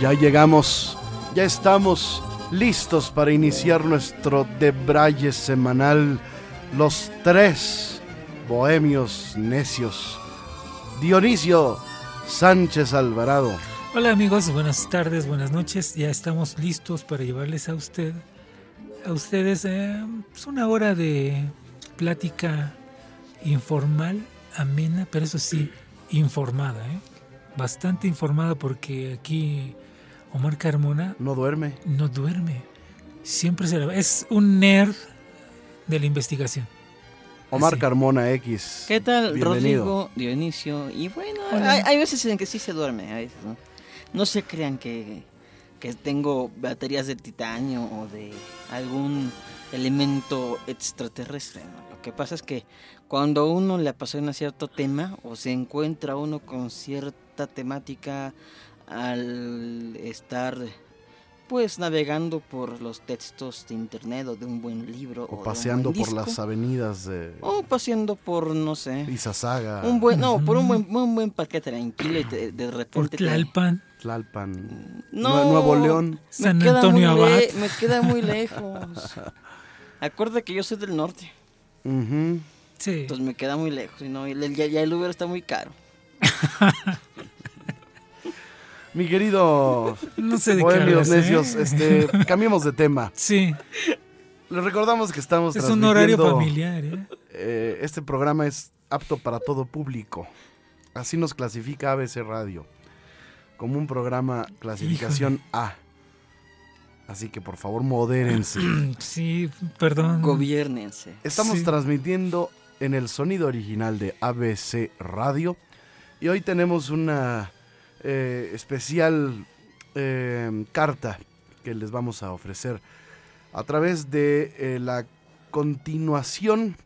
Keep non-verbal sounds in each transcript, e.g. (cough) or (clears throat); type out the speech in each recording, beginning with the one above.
Ya llegamos, ya estamos listos para iniciar nuestro debraye semanal, los tres bohemios necios. Dionisio Sánchez Alvarado. Hola amigos, buenas tardes, buenas noches. Ya estamos listos para llevarles a usted, a ustedes, eh, pues una hora de plática informal, amena, pero eso sí, informada, ¿eh? bastante informada porque aquí Omar Carmona No duerme. no duerme. Siempre se la- Es un nerd de la investigación. Omar Así. Carmona X. ¿Qué tal, Bienvenido. Rodrigo, Dionisio? Y bueno, hay veces en que sí se duerme, a veces, ¿no? No se crean que, que tengo baterías de titanio o de algún elemento extraterrestre, ¿no? Lo que pasa es que cuando uno le apasiona cierto tema o se encuentra uno con cierta temática al estar pues navegando por los textos de internet o de un buen libro o, de O un paseando por las avenidas de o paseando por no sé Izazaga, un buen, no, por un buen, un buen paquete tranquilo y te- de Por repente te- Tlalpan, Tlalpan, No. Nue- Nuevo León. me San queda Antonio muy Abad. le- me queda muy (laughs) lejos. Acuerda que yo soy del norte, Ujú. Sí. entonces me queda muy lejos y no, y el- ya, ya el Uber está muy caro. (laughs) Mi querido No sé de qué ¿eh? Necios, este, (laughs) cambiemos de tema. Sí, Les recordamos que estamos es un horario familiar. ¿eh? eh, este programa es apto para todo público. Así nos clasifica ABC Radio. Como un programa clasificación A. Así que por favor modérense. (clears throat) Sí, perdón. Gobiernense. Estamos Sí. transmitiendo en el sonido original de ABC Radio. Y hoy tenemos una eh, especial eh, carta que les vamos a ofrecer a través de eh, la continuación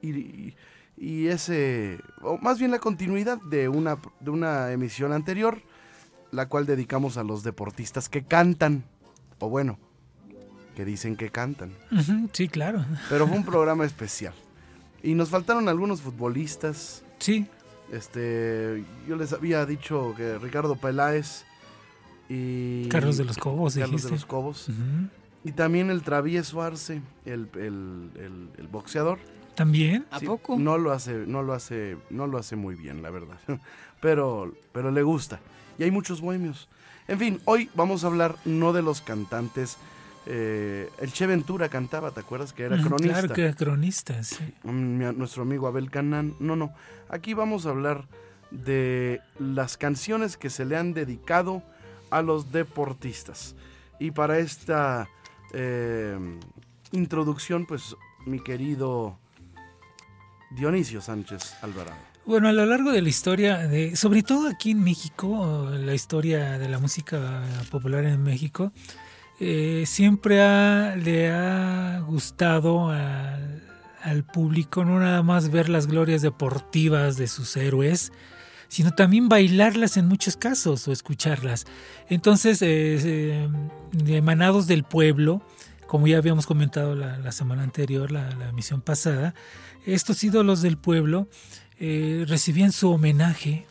y, y ese, o más bien la continuidad de una, de una emisión anterior, la cual dedicamos a los deportistas que cantan, o bueno, que dicen que cantan. Sí, claro. Pero fue un (laughs) programa especial. Y nos faltaron algunos futbolistas. Sí, Este, yo les había dicho que Ricardo Peláez y Carlos de los Cobos, Carlos dijiste. de los Cobos. Y también el Travieso Arce, el, el- el- el boxeador. También. ¿A Sí, poco? No lo hace, no lo hace, no lo hace muy bien, la verdad. (laughs) Pero, pero le gusta. Y hay muchos bohemios. En fin, hoy vamos a hablar no de los cantantes. eh, el Che Ventura cantaba, ¿te acuerdas? Que era Ujú, cronista. Claro que era cronista, sí. Mm, nuestro amigo Abel Canán. No, no. Aquí vamos a hablar de las canciones que se le han dedicado a los deportistas. Y para esta eh, introducción, pues mi querido Dionisio Sánchez Alvarado. Bueno, a lo largo de la historia, de, sobre todo aquí en México, la historia de la música popular en México, eh, siempre le ha gustado al, público no nada más ver las glorias deportivas de sus héroes, sino también bailarlas en muchos casos o escucharlas. Entonces, eh, emanados del pueblo, como ya habíamos comentado la, la semana anterior, la, la emisión pasada, estos ídolos del pueblo eh, recibían su homenaje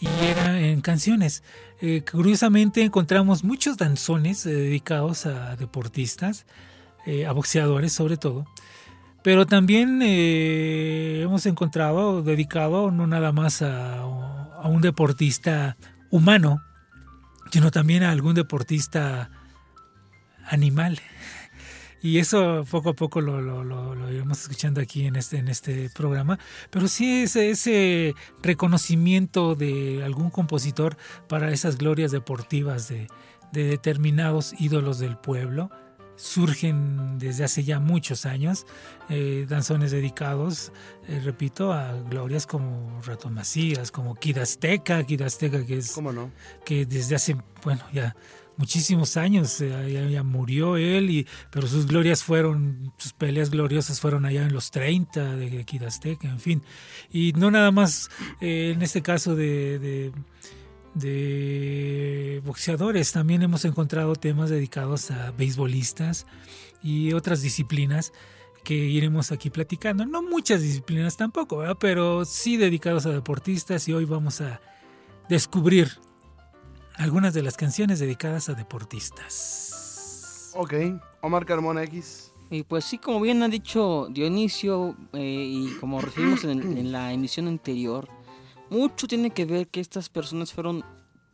y era en canciones. Eh, curiosamente encontramos muchos danzones eh, dedicados a deportistas, a boxeadores sobre todo, pero también hemos encontrado dedicado no nada más a, a un deportista humano, sino también a algún deportista animal. Y eso poco a poco lo, lo, lo- lo iremos escuchando aquí en este, en este programa. Pero sí ese, ese reconocimiento de algún compositor para esas glorias deportivas de, de determinados ídolos del pueblo surgen desde hace ya muchos años, eh, danzones dedicados, eh, repito, a glorias como Rato Macías, como Kid Azteca, Kid Azteca que es ¿Cómo no? que desde hace, bueno, ya muchísimos años eh, ya, murió él, y, pero sus glorias fueron, sus peleas gloriosas fueron allá en los 30 de Kid Azteca, en fin. Y no nada más eh, en este caso de, de, boxeadores, también hemos encontrado temas dedicados a beisbolistas y otras disciplinas que iremos aquí platicando. No muchas disciplinas tampoco, pero sí dedicados a deportistas y hoy vamos a descubrir algunas de las canciones dedicadas a deportistas. Ok, Omar Carmona X. Y pues sí, como bien ha dicho Dionisio eh, y como recibimos en, en la emisión anterior, mucho tiene que ver que estas personas fueron,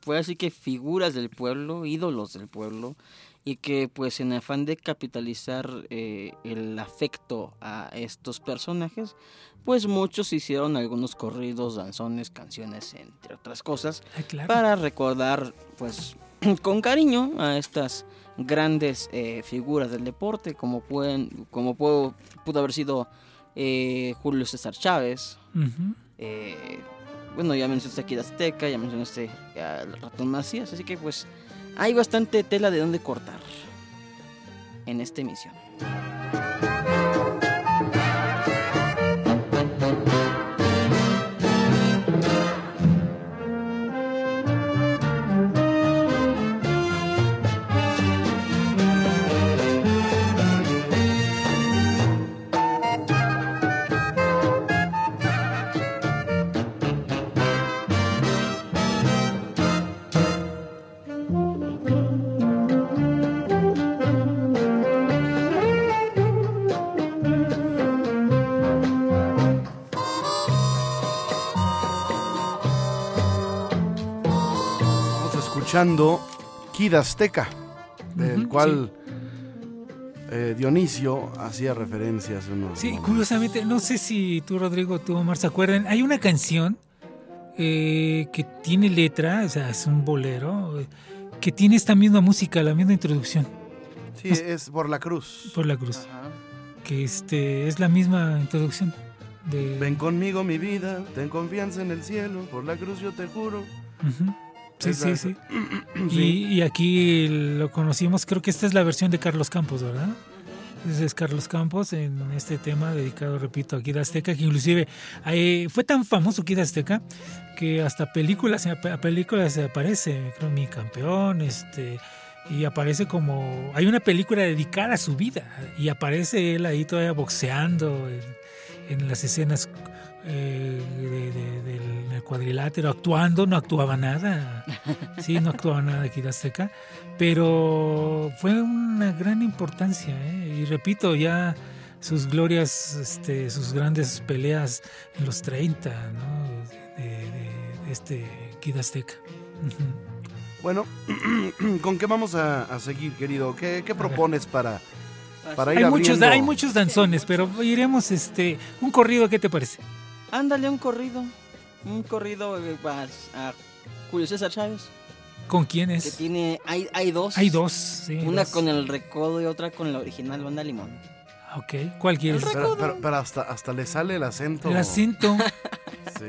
fue así que figuras del pueblo, ídolos del pueblo, y que pues en afán de capitalizar eh, el afecto a estos personajes, pues muchos hicieron algunos corridos, danzones, canciones, entre otras cosas, Ah, claro. para recordar pues (clears throat) con cariño a estas grandes eh, figuras del deporte como pueden como puedo, pudo haber sido eh, Julio César Chávez Ujú. eh, bueno ya mencionaste aquí Azteca ya mencionaste al ratón Macías así que pues hay bastante tela de dónde cortar en esta emisión escuchando Kid Azteca, del Ujú, cual eh, Dionisio hacía referencia hace unos Sí, momentos. curiosamente, no sé si tú, Rodrigo, tú, Omar, se acuerdan. Hay una canción eh, que tiene letra, o sea, es un bolero, que tiene esta misma música, la misma introducción Sí, es por la cruz. por la cruz, que este es la misma introducción de. Ven conmigo mi vida, ten confianza en el cielo, por la cruz yo te juro. Ujú. Sí, sí, sí. (clears throat) Sí. Y, y aquí lo conocimos, creo que esta es la versión de Carlos Campos, ¿verdad? Ese es Carlos Campos en este tema dedicado, repito, a Kid Azteca, que inclusive eh, fue tan famoso Kid Azteca que hasta películas, a películas aparece, creo, Mi Campeón, este, y aparece como, hay una película dedicada a su vida, y aparece él ahí todavía boxeando en, en las escenas eh, de- de- del, del cuadrilátero, actuando, no actuaba nada, (laughs) sí, no actuaba nada Kid Azteca, pero fue una gran importancia, ¿eh? y repito, ya sus glorias, este, sus grandes peleas en los 30, ¿no? De, de- de este Kid Azteca. Bueno, (clears throat) ¿con qué vamos a, a seguir, querido? ¿Qué, qué propones para, para ir Hay muchos, hay muchos danzones, pero iremos, este, un corrido, ¿qué te parece? Ándale un corrido un corrido eh, a, a Julio César Chávez ¿Con quién que es? tiene hay, hay dos Hay dos, sí. Una dos. con el recodo y otra con la original banda limón. Ok, ¿cuál quieres? El Pero, pero- pero hasta, hasta le sale el acento. El acento. (laughs) (laughs) Sí.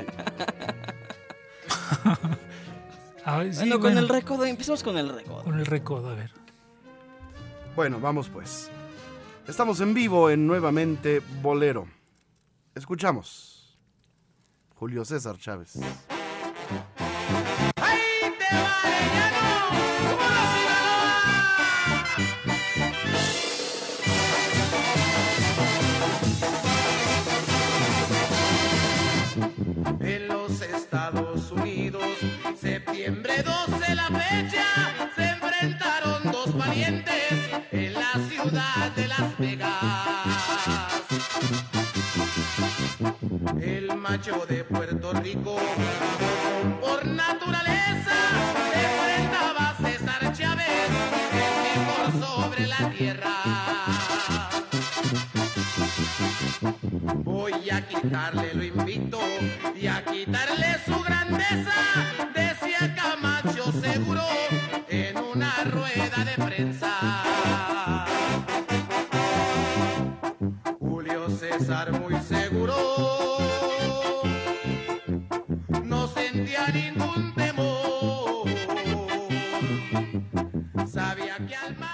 Bueno, con bueno, el recodo, empezamos con el recodo. con el recodo, a ver. Bueno, vamos pues. Estamos en vivo en Nuevamente Bolero. Escuchamos. Julio César Chávez. De Puerto Rico, por naturaleza, se enfrentaba César Chávez, el mejor sobre la tierra. Voy a quitarle lo invito y a quitarle su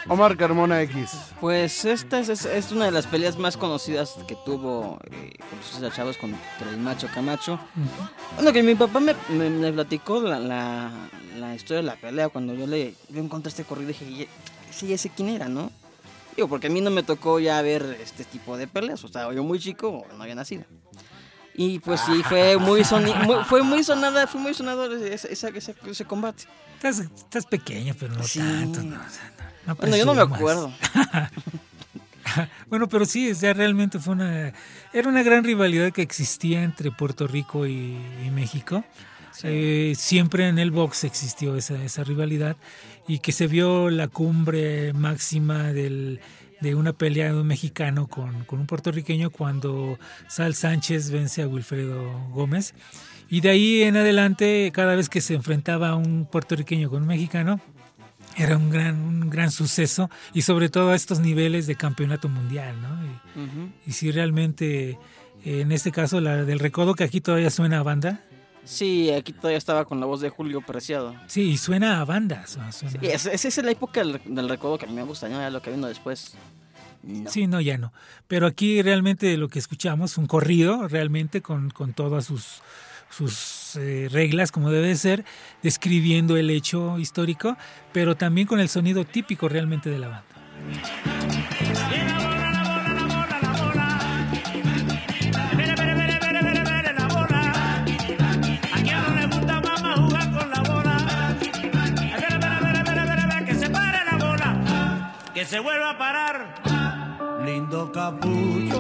Omar Carmona X. Pues esta es, es- es una de las peleas más conocidas que tuvo eh, Julio César Chávez contra el macho Camacho. Bueno, que mi papá me, me- me platicó la, la, la historia de la pelea cuando yo le yo encontré este corrido y dije, "Ya- sí, ya sé quién era, ¿no? Digo, porque a mí no me tocó ya ver este tipo de peleas, o sea, yo muy chico, no había nacido. Y pues sí, fue muy, soni- muy- fue muy sonada, fue muy sonado ese, ese- ese- combate. Estás, estás pequeño, pero no Sí. tanto. No, no- no Bueno, yo no me acuerdo. (laughs) Bueno, pero sí, o sea, realmente fue una... Era una gran rivalidad que existía entre Puerto Rico y, y México. Eh, siempre en el box existió esa, esa rivalidad y que se vio la cumbre máxima del, de una pelea de un mexicano con, con un puertorriqueño cuando Sal Sánchez vence a Wilfredo Gómez. Y de ahí en adelante, cada vez que se enfrentaba a un puertorriqueño con un mexicano, era un gran, un gran suceso y sobre todo a estos niveles de campeonato mundial, ¿no? Y, Ujú. y si realmente, en este caso, la del recodo que aquí todavía suena a banda, Sí, aquí todavía estaba con la voz de Julio Preciado. sí, y suena a banda. su- suena- Sí, esa esa es la época del, del recodo que a mí me gusta, ¿no? Ya lo que vino después. No. Sí, no, ya no. Pero aquí realmente lo que escuchamos, un corrido realmente con, con todas sus, sus eh, reglas como debe ser, describiendo el hecho histórico, pero también con el sonido típico realmente de la banda. Que se vuelva a parar. Lindo capullo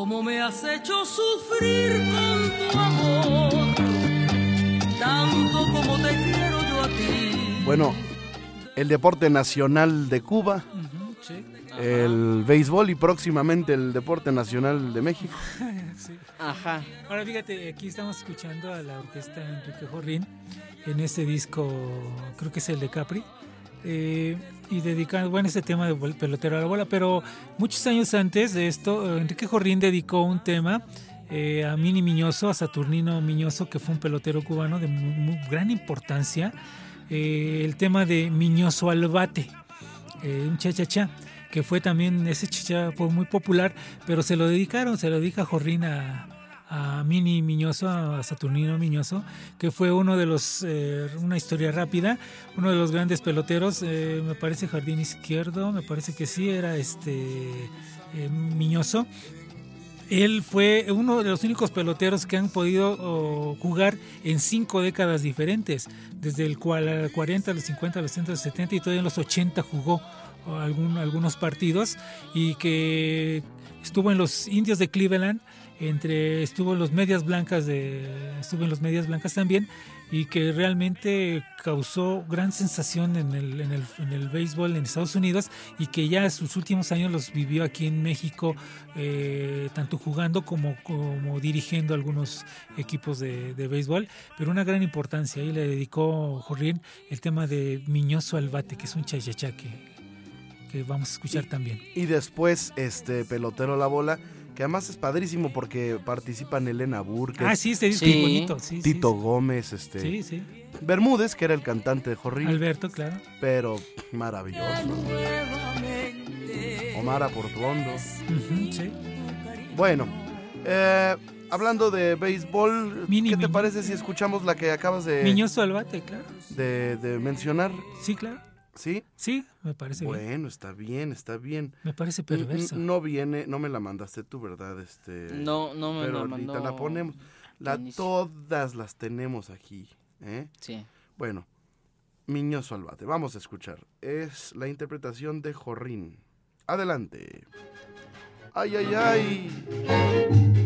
Cómo me has hecho sufrir con tu amor, tanto como te quiero yo a ti. Bueno, el deporte nacional de Cuba, sí. el béisbol y próximamente el deporte nacional de México. (laughs) Sí. Ajá. Ahora fíjate, aquí estamos escuchando a la orquesta Enrique Jorrín en este disco, creo que es el de Capri, eh, y dedicado, bueno, este tema de pelotero a la bola, pero muchos años antes de esto, eh, Enrique Jorrín dedicó un tema eh, a Mini Miñoso, a Saturnino Miñoso, que fue un pelotero cubano de mu- mu- gran importancia, eh, el tema de Miñoso al bate, un cha-cha-cha, que fue también, ese cha fue muy popular, pero se lo dedicaron, se lo dedica Jorrín a, a Mini Miñoso, a Saturnino Miñoso, que fue uno de los, eh, una historia rápida, uno de los grandes peloteros, eh, me parece jardín izquierdo, me parece que sí, era este eh, Miñoso. Él fue uno de los únicos peloteros que han podido jugar en cinco décadas diferentes, desde el cual 40, los 50, los 60, los 70 y todavía en los 80 jugó algún- algunos partidos y que estuvo en los Indios de Cleveland, entre estuvo en los Medias Blancas de estuvo en los Medias Blancas también y que realmente causó gran sensación en el, en el, en el béisbol en Estados Unidos y que ya sus últimos años los vivió aquí en México, eh, tanto jugando como, como dirigiendo algunos equipos de, de béisbol, pero una gran importancia. Ahí le dedicó Jorrín el tema de Miñoso al bate, que es un chayachá que, que vamos a escuchar también. Y después, este pelotero la bola, que además es padrísimo porque participan Elena Burke, Ah, sí, este disco Sí. es bonito. Sí, Tito sí. Gómez, este Sí, sí. Bermúdez, que era el cantante de Jorrín, Alberto, claro. pero maravilloso. Omar Aportuondo. Ujú, sí. Bueno, eh, hablando de béisbol, Mini, ¿qué te mini. parece si escuchamos la que acabas de, Miñoso al bate, claro. de, de mencionar? Sí, claro. ¿Sí? Sí, me parece bien. Bueno, está bien, está bien. Me parece n- No viene, no me la mandaste tú, ¿verdad? Este, No, no me pero la ahorita mandó. la ponemos. La, todas las tenemos aquí. ¿eh? Sí. Bueno, Miñoso al bate. Vamos a escuchar. Es la interpretación de Jorrín. Adelante. Ay, ay, ay.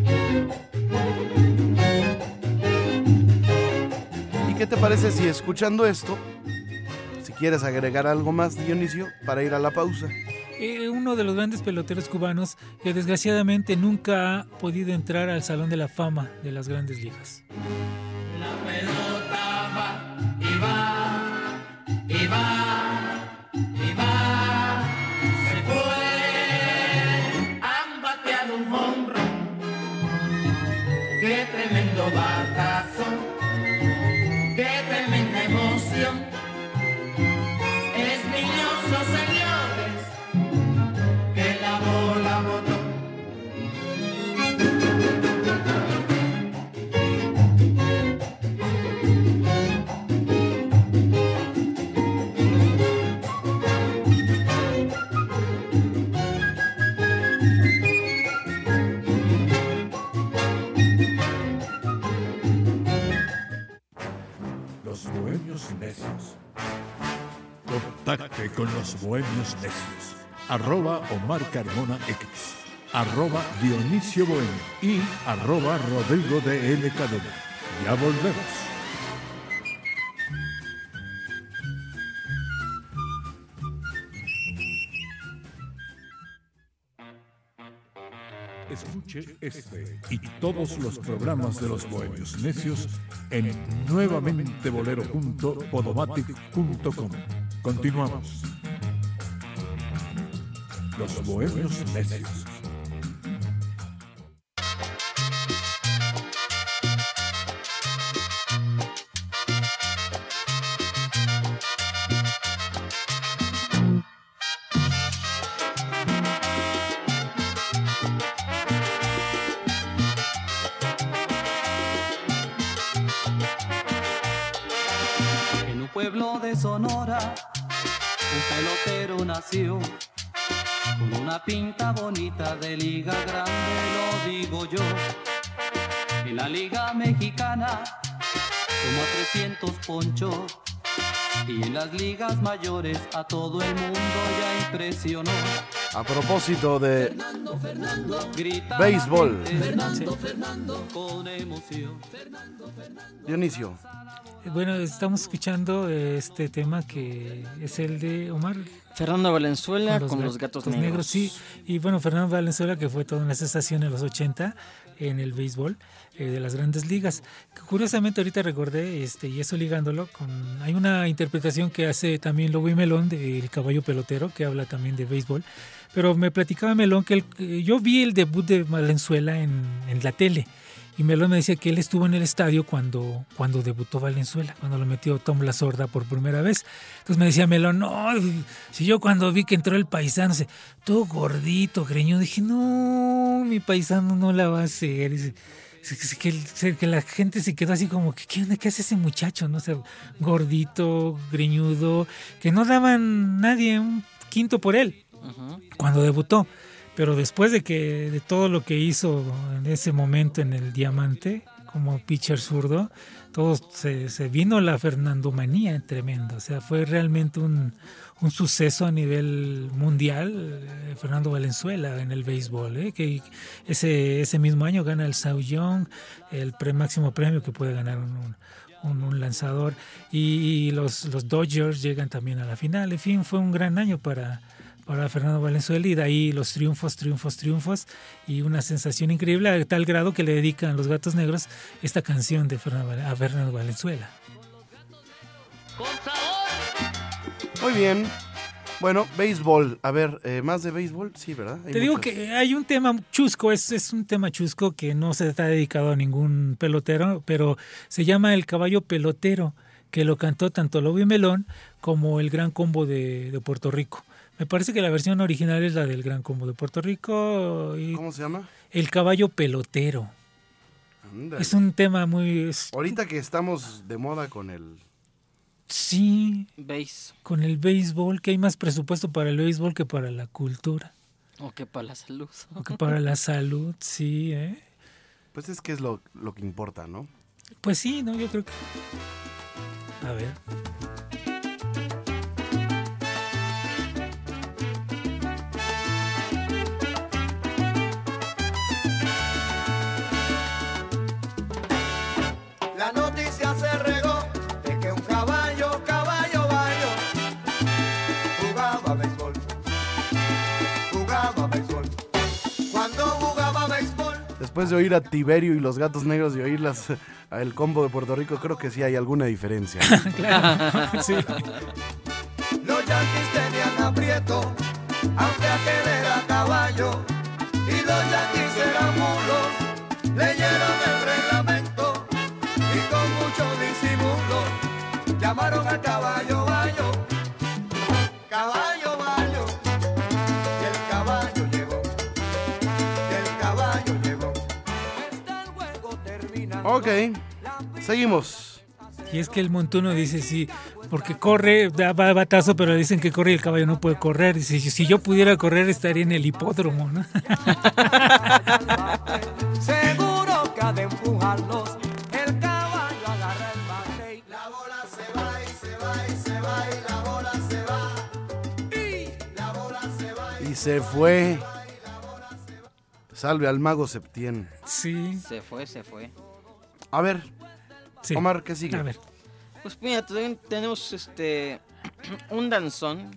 ¿Y qué te parece si escuchando esto, si quieres agregar algo más, Dionisio, para ir a la pausa? Eh, uno de los grandes peloteros cubanos que desgraciadamente nunca ha podido entrar al Salón de la Fama de las grandes ligas. Necios. Contacte con los Bohemios Necios. Arroba Omar Carmona X. Arroba Dionisio Bohemio. Y arroba Rodrigo de L. Ya volvemos. Escuche este y todos los programas de los Bohemios Necios en nuevamentebolero.podomatic.com. Continuamos. Los Bohemios Necios. Ligas mayores a todo el mundo ya impresionó. A propósito de Grita béisbol, Fernando, Fernando, con emoción. Dionisio, Eh, Bueno, estamos escuchando eh, este tema que es el de Omar. Fernando Valenzuela con los, Gat- gatos, Gatos negros. Sí, y bueno, Fernando Valenzuela, que fue toda una sensación en los 80 en el béisbol eh, de las grandes ligas. Curiosamente, ahorita recordé, este, y eso ligándolo con. Hay una interpretación que hace también Lobo Melón del caballo pelotero, que habla también de béisbol. Pero me platicaba Melón que que yo vi el debut de Valenzuela en, la tele. Y Melón me decía que él estuvo en el estadio cuando, cuando debutó Valenzuela, cuando lo metió Tom La Sorda por primera vez. Entonces me decía Melón, no, si yo cuando vi que entró el paisano, todo gordito, greñudo, dije, no, mi paisano no la va a hacer. Dice, "Es- es que, que la gente se quedó así como, ¿qué, onda? ¿Qué hace ese muchacho? No sé, gordito, greñudo, que no daban nadie un quinto por él cuando debutó. Pero después de que de todo lo que hizo en ese momento en el Diamante, como pitcher zurdo, todo se, vino la Fernandomanía tremenda. O sea, fue realmente un, un suceso a nivel mundial. eh, Fernando Valenzuela en el béisbol, ¿eh? que ese, ese mismo año gana el Cy Young, el pre máximo premio que puede ganar un- un lanzador. Y, los, los Dodgers llegan también a la final. En fin, fue un gran año para, para Fernando Valenzuela y de ahí los triunfos, triunfos, triunfos y una sensación increíble a tal grado que le dedican los Gatos Negros esta canción de Fernando, a Fernando Valenzuela. Muy bien. Bueno, béisbol. A ver, eh, ¿más de béisbol? Sí, ¿verdad? Hay Te digo muchos. que hay un tema chusco, es, es un tema chusco que no se está dedicado a ningún pelotero, pero se llama El Caballo Pelotero, que lo cantó tanto Lobby Melón como el Gran Combo de, de Puerto Rico. Me parece que la versión original es la del Gran Combo de Puerto Rico y ¿Cómo se llama? El Caballo Pelotero. Ándale. Es un tema muy... es- Ahorita que estamos de moda con el... sí, ¿Veis? con el béisbol, que hay más presupuesto para el béisbol que para la cultura, O que para la salud. o que para la salud, sí, ¿eh? Pues es que es lo, lo que importa, ¿no? Pues sí, no, yo creo que. A ver. Después de oír a Tiberio y los gatos negros y oír las, a el combo de Puerto Rico, creo que sí hay alguna diferencia. (laughs) Claro, sí. Los yanquis tenían aprieto, aunque aquel era caballo. Y los yanquis eran mulos, leyeron el Ok, seguimos. Y es que el montuno dice sí, porque corre, da va batazo, pero dicen que corre y el caballo no puede correr. Dice, si yo pudiera correr estaría en el hipódromo, ¿no? (laughs) Seguro que ha de empujarlos. El caballo agarra el bate y la bola se va y se va y se va y la bola se va. Y la bola se va y Y se fue. Salve al mago Septién. Sí, Se fue, se fue. A ver, sí. Omar, ¿qué sigue? A ver, Pues mira, también tenemos este (clears throat) un danzón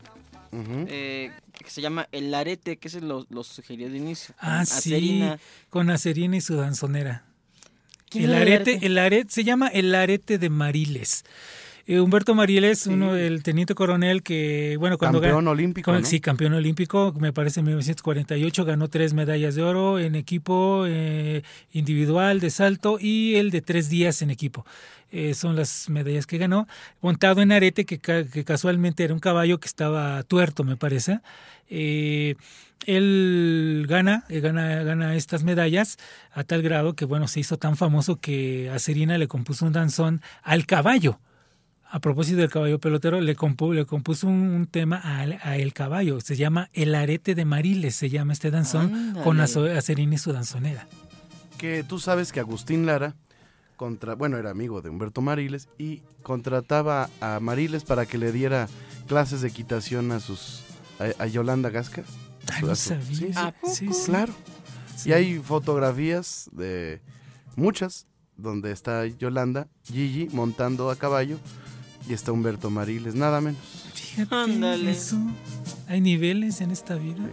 Ujú. eh, que se llama El Arete, que ese lo, lo sugirió de inicio. ah, sí, Acerina. con Acerina y su danzonera. ¿Quién El era arete, el arete, se llama el arete de Mariles. Eh, Humberto Mariles, uno del teniente coronel que, bueno, cuando Campeón ganó- olímpico, con- ¿no? Sí, campeón olímpico, me parece en 1948, ganó tres medallas de oro en equipo eh, individual de salto y el de tres días en equipo. Eh, son las medallas que ganó, montado en arete, que, que casualmente era un caballo que estaba tuerto, me parece. Eh, él gana, gana, gana estas medallas a tal grado que, bueno, se hizo tan famoso que a Serina le compuso un danzón al caballo. A propósito del caballo pelotero, le, compu- le compuso un, un tema al- a, El Caballo. Se llama El Arete de Mariles, se llama este danzón, con Ándale. Acerina y su danzonera. Que tú sabes que Agustín Lara, contra, bueno, era amigo de Humberto Mariles y contrataba a Mariles para que le diera clases de equitación a sus a, a Yolanda Gasca. Ay, A no sabía. sí, sí, ¿A poco? Sí, sí. claro. Sí. Y hay fotografías de muchas donde está Yolanda, Gigi montando a caballo y está Humberto Mariles, nada menos. Fíjate Ándale. eso. Hay niveles en esta vida.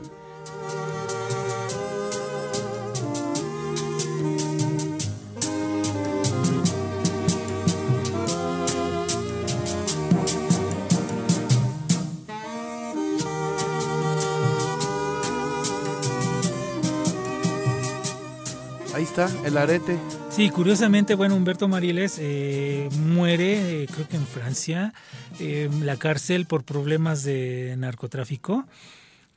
Ahí está, el arete. Sí, curiosamente, bueno, Humberto Mariles eh, muere, eh, creo que en Francia, eh, en la cárcel por problemas de narcotráfico.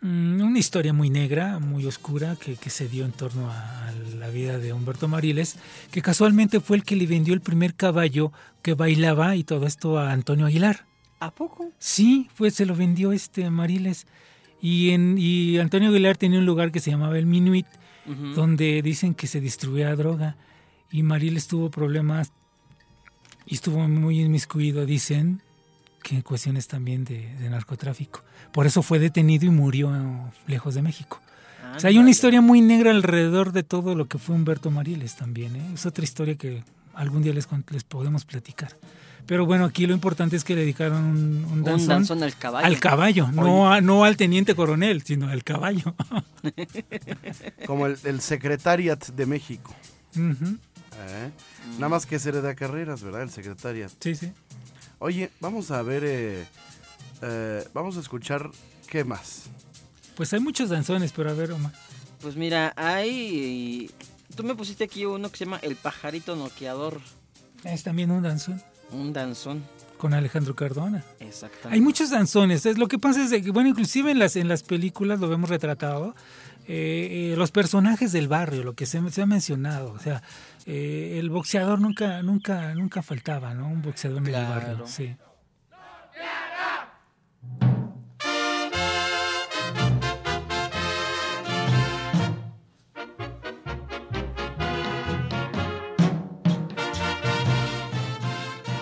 Mm, una historia muy negra, muy oscura que, que se dio en torno a, a la vida de Humberto Mariles, que casualmente fue el que le vendió el primer caballo que bailaba y todo esto a Antonio Aguilar. ¿A poco? Sí, pues se lo vendió este Mariles. Y, en, y Antonio Aguilar tenía un lugar que se llamaba el Minuit, donde dicen que se distribuía droga. Y Mariles tuvo problemas y estuvo muy inmiscuido, dicen, que en cuestiones también de, de narcotráfico. Por eso fue detenido y murió lejos de México. O sea, hay una historia muy negra alrededor de todo lo que fue Humberto Mariles también. ¿eh? Es otra historia que algún día les, les podemos platicar. Pero bueno, aquí lo importante es que le dedicaron un, un Un danzón, danzón al caballo. al caballo, no, a- no al teniente coronel, sino al caballo. Como el, el Secretariat de México. Ujú, ¿eh? Nada más que se le da carreras, ¿verdad? El Secretariat. Sí, sí. Oye, vamos a ver, eh, eh, vamos a escuchar qué más. Pues hay muchos danzones, pero a ver, Omar. Pues mira, hay... Tú me pusiste aquí uno que se llama El Pajarito Noqueador. Es también un danzón Un danzón. con Alejandro Cardona. Exactamente. Hay muchos danzones. Es lo que pasa es que, bueno, inclusive en las, en las películas lo vemos retratado. eh, eh, los personajes del barrio, lo que se, se ha mencionado. O sea, eh, el boxeador nunca, nunca, nunca faltaba, ¿no? Un boxeador en el barrio. Sí.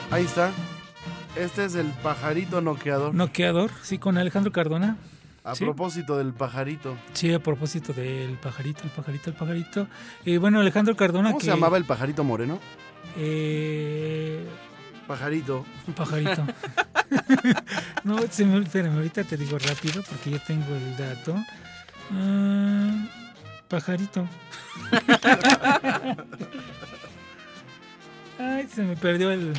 Ahí está. Este es el pajarito noqueador. Noqueador, sí, con Alejandro Cardona. A sí. propósito del pajarito. Sí, a propósito del pajarito, el pajarito, el pajarito. Eh, bueno, Alejandro Cardona. ¿Cómo que, se llamaba el pajarito moreno? Eh, Pajarito. un pajarito. (laughs) (laughs) no, se me, espérame, ahorita te digo rápido porque yo tengo el dato. Ah, pajarito. (laughs) Ay, se me perdió el,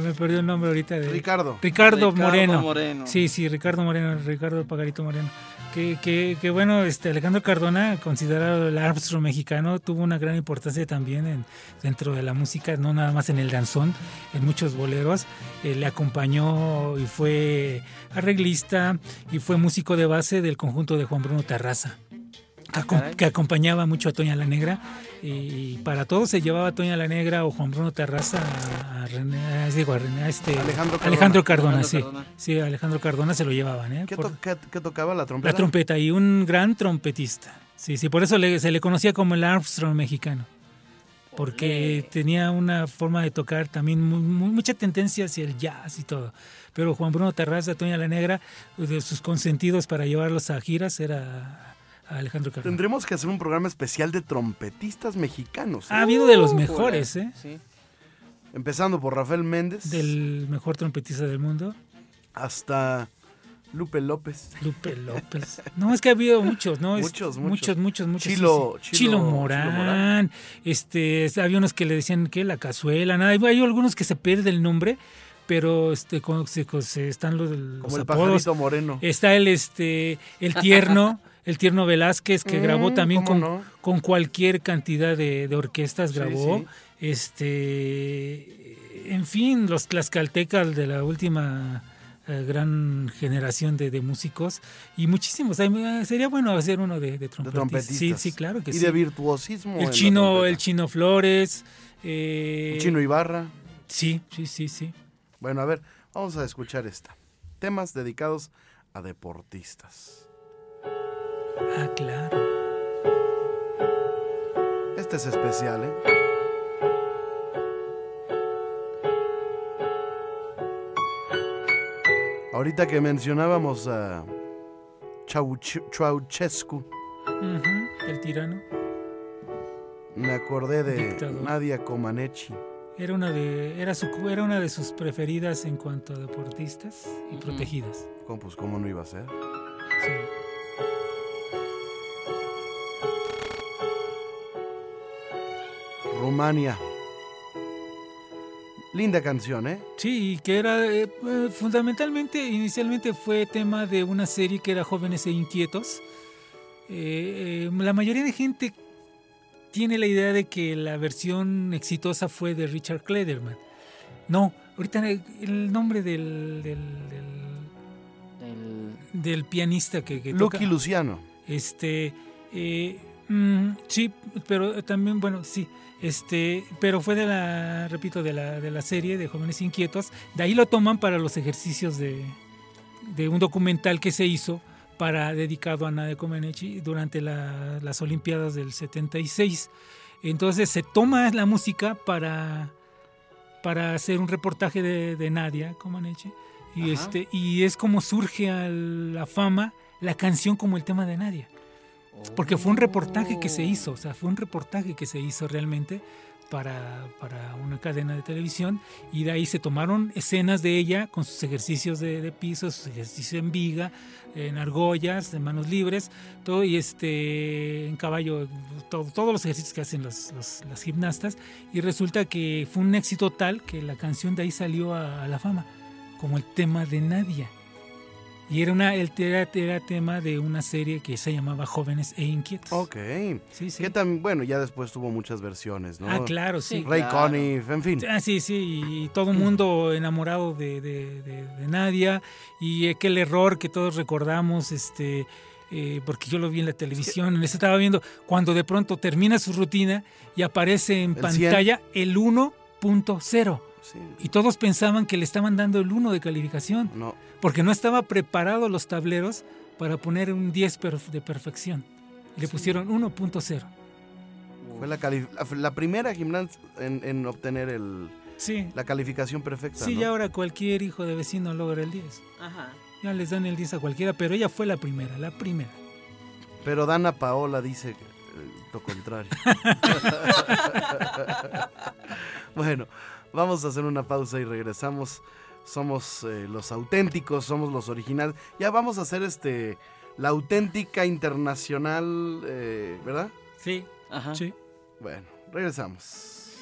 me perdió el nombre ahorita de Ricardo. Ricardo, Ricardo Moreno. Moreno. Sí, sí, Ricardo Moreno, Ricardo el Pajarito Moreno. Que, que, que bueno, este Alejandro Cardona, considerado el Armstrong mexicano, tuvo una gran importancia también en, dentro de la música, no nada más en el danzón, en muchos boleros. Eh, le acompañó y fue arreglista y fue músico de base del conjunto de Juan Bruno Terraza. Que caray. que acompañaba mucho a Toña la Negra y para todos se llevaba a Toña la Negra o Juan Bruno Terraza a, a René, a- digo, a René, a este Alejandro Cardona. Alejandro Cardona, Alejandro sí. Cardona. Sí, Alejandro Cardona se lo llevaban, ¿eh? ¿Qué, Por- to- qué- qué tocaba la trompeta? la trompeta y un gran trompetista. Sí, sí, por eso le- se le conocía como el Armstrong mexicano. Porque tenía una forma de tocar también muy- muy- mucha tendencia hacia el jazz y todo. Pero Juan Bruno Terraza, Toña la Negra, de sus consentidos para llevarlos a giras era Alejandro Cardona. Tendremos que hacer un programa especial de trompetistas mexicanos. ¿eh? Ha habido de los mejores. ¿eh? Sí. Empezando por Rafael Méndez Del mejor trompetista del mundo, hasta Lupe López. Lupe (laughs) López. No, es que ha habido muchos, ¿no? Es- Muchos, muchos, muchos. muchos, muchos. Chilo- sí, sí. Chilo- Chilo Chilo Morán. Morán. Este, había unos que le decían que la cazuela, nada. Hay algunos que se pierde el nombre, pero este, con- se, con- se- están los, los Como el apodos. pajarito moreno. Está el este, el tierno, (laughs) el tierno Velázquez que Mm, grabó también ¿cómo con, no? con cualquier cantidad de, de orquestas grabó. sí. Este, en fin, los tlaxcaltecas de la última eh, gran generación de, de músicos y muchísimos. Sería bueno hacer uno de, de de trompetistas. Sí, sí, claro que y sí. de virtuosismo. el chino, el chino Flores. eh, El chino Ibarra. Sí, sí, sí, sí. Bueno, a ver, vamos a escuchar esta. Temas dedicados a deportistas. Ah, claro. Este es especial, ¿eh? Ahorita que mencionábamos a Ceausescu, Ujú, El tirano. me acordé de Dictador. Nadia Comaneci. Era una de, era su, era una de sus preferidas en cuanto a deportistas y protegidas. ¿Cómo, pues, ¿Cómo no iba a ser? Sí. Rumania. Linda canción, ¿eh? Sí, que era eh, eh, fundamentalmente, inicialmente fue tema de una serie que era Jóvenes e Inquietos. Eh, eh, la mayoría de gente tiene la idea de que la versión exitosa fue de Richard Klederman. No, ahorita el, nombre del, del, El- del- del pianista que, que toca- Lucky Luciano. Este, eh, mm, sí, pero también, bueno, sí, este, pero fue de la, repito, de la, de la serie de Jóvenes Inquietos. De ahí lo toman para los ejercicios de, de un documental que se hizo para dedicado a Nadia Comaneci durante la- las Olimpiadas del 76. Entonces se toma la música para, para hacer un reportaje de, de Nadia Comaneci. Y, Ajá. este, y es como surge a la fama la canción como el tema de Nadia. Porque fue un reportaje que se hizo, o sea, fue un reportaje que se hizo realmente para, para una cadena de televisión y de ahí se tomaron escenas de ella con sus ejercicios de, de piso, sus ejercicios en viga, en argollas, en manos libres, todo y este en caballo, todo- todos los ejercicios que hacen los- las gimnastas y resulta que fue un éxito tal que la canción de ahí salió a, a la fama como el tema de Nadia. Y era, una, el, era, era tema de una serie que se llamaba Jóvenes e Inquietos. Ok. Sí, sí. Que tam- bueno, ya después tuvo muchas versiones, ¿no? Ah, claro, sí. Sí. Ray Claro. Conniff, en fin. Ah, sí, sí, y todo el mundo enamorado de, de, de- de Nadia y aquel error que todos recordamos, este, eh, porque yo lo vi en la televisión, les estaba viendo cuando de pronto termina su rutina y aparece en El pantalla el 1.0 Sí. y todos pensaban que le estaban dando el 1 de calificación No, porque no estaba preparado los tableros para poner un 10 perf- de perfección y le pusieron 1.0. fue la, la- la primera gimnasta en, en obtener el, Sí, la calificación perfecta. sí, ¿no? y ahora cualquier hijo de vecino logra el 10. Ajá. Ya les dan el 10 a cualquiera, pero ella fue la primera, la primera. Pero Dana Paola dice eh, lo contrario. (laughs) (laughs) bueno, vamos a hacer una pausa y regresamos. Somos eh, los auténticos, somos los originales. Ya vamos a hacer este la auténtica internacional, eh, ¿verdad? Sí. Ajá. Sí. Bueno, regresamos.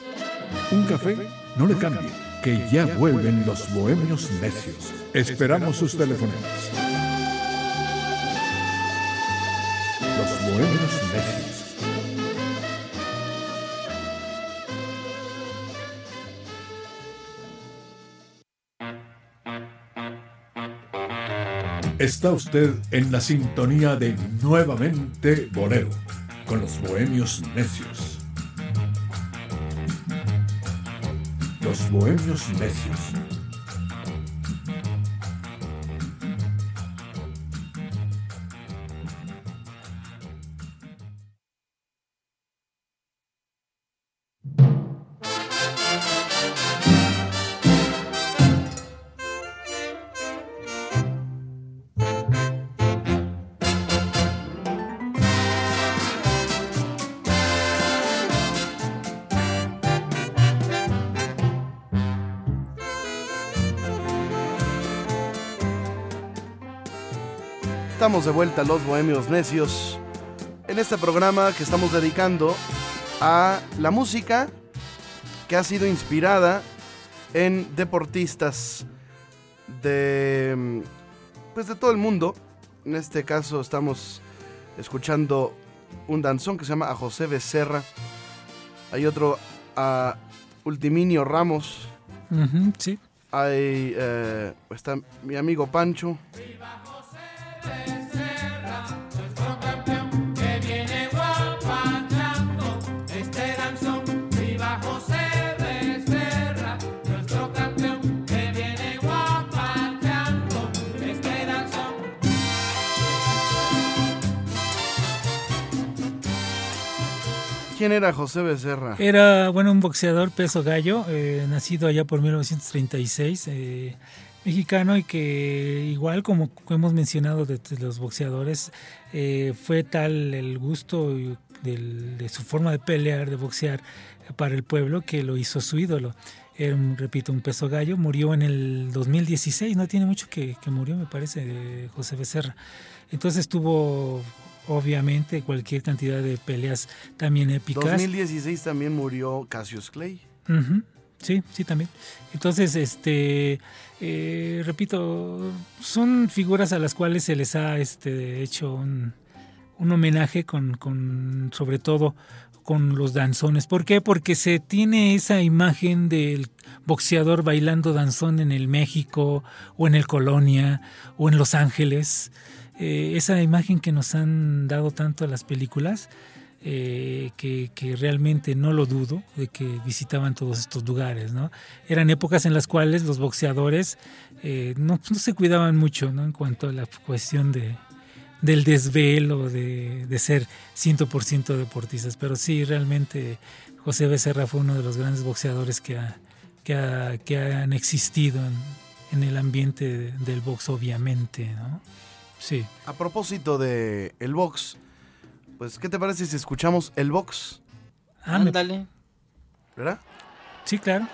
Un café no le cambie, que ya vuelven los bohemios necios. Esperamos sus telefonemas. Los bohemios necios. Está usted en la sintonía de Nuevamente Bolero, con los bohemios necios. Los bohemios necios. Estamos de vuelta los Bohemios Necios en este programa que estamos dedicando a la música que ha sido inspirada en deportistas de pues de todo el mundo. En este caso estamos escuchando un danzón que se llama A José Becerra. Hay otro a Ultiminio Ramos. Sí. Hay eh, está mi amigo Pancho. ¿Quién era José Becerra? Era, bueno, un boxeador peso gallo, eh, nacido allá por 1936, eh, mexicano y que igual como hemos mencionado de, los boxeadores, eh, fue tal el gusto de su forma de pelear, de boxear para el pueblo que lo hizo su ídolo. Era, repito, un peso gallo, murió en el 2016, no tiene mucho que, que murió, me parece, José Becerra. Entonces tuvo, obviamente, cualquier cantidad de peleas también épicas. 2016 también murió Cassius Clay. Sí, sí, también. Entonces, este, eh, repito, son figuras a las cuales se les ha este, hecho un, un homenaje con, con, sobre todo, con los danzones. ¿Por qué? Porque se tiene esa imagen del boxeador bailando danzón en el México o en el Colonia o en Los Ángeles. Eh, esa imagen que nos han dado tanto las películas, eh, que, realmente no lo dudo de que visitaban todos estos lugares, ¿no? Eran épocas en las cuales los boxeadores eh, no, se cuidaban mucho, ¿no? En cuanto a la cuestión de, del desvelo, de, de ser 100% deportistas. Pero sí, realmente José Becerra fue uno de los grandes boxeadores que, que, que han existido en, en el ambiente del box, obviamente, ¿no? Sí. A propósito de el box, pues ¿qué te parece si escuchamos el box? Ah, Ándale. ¿Verdad? sí, claro.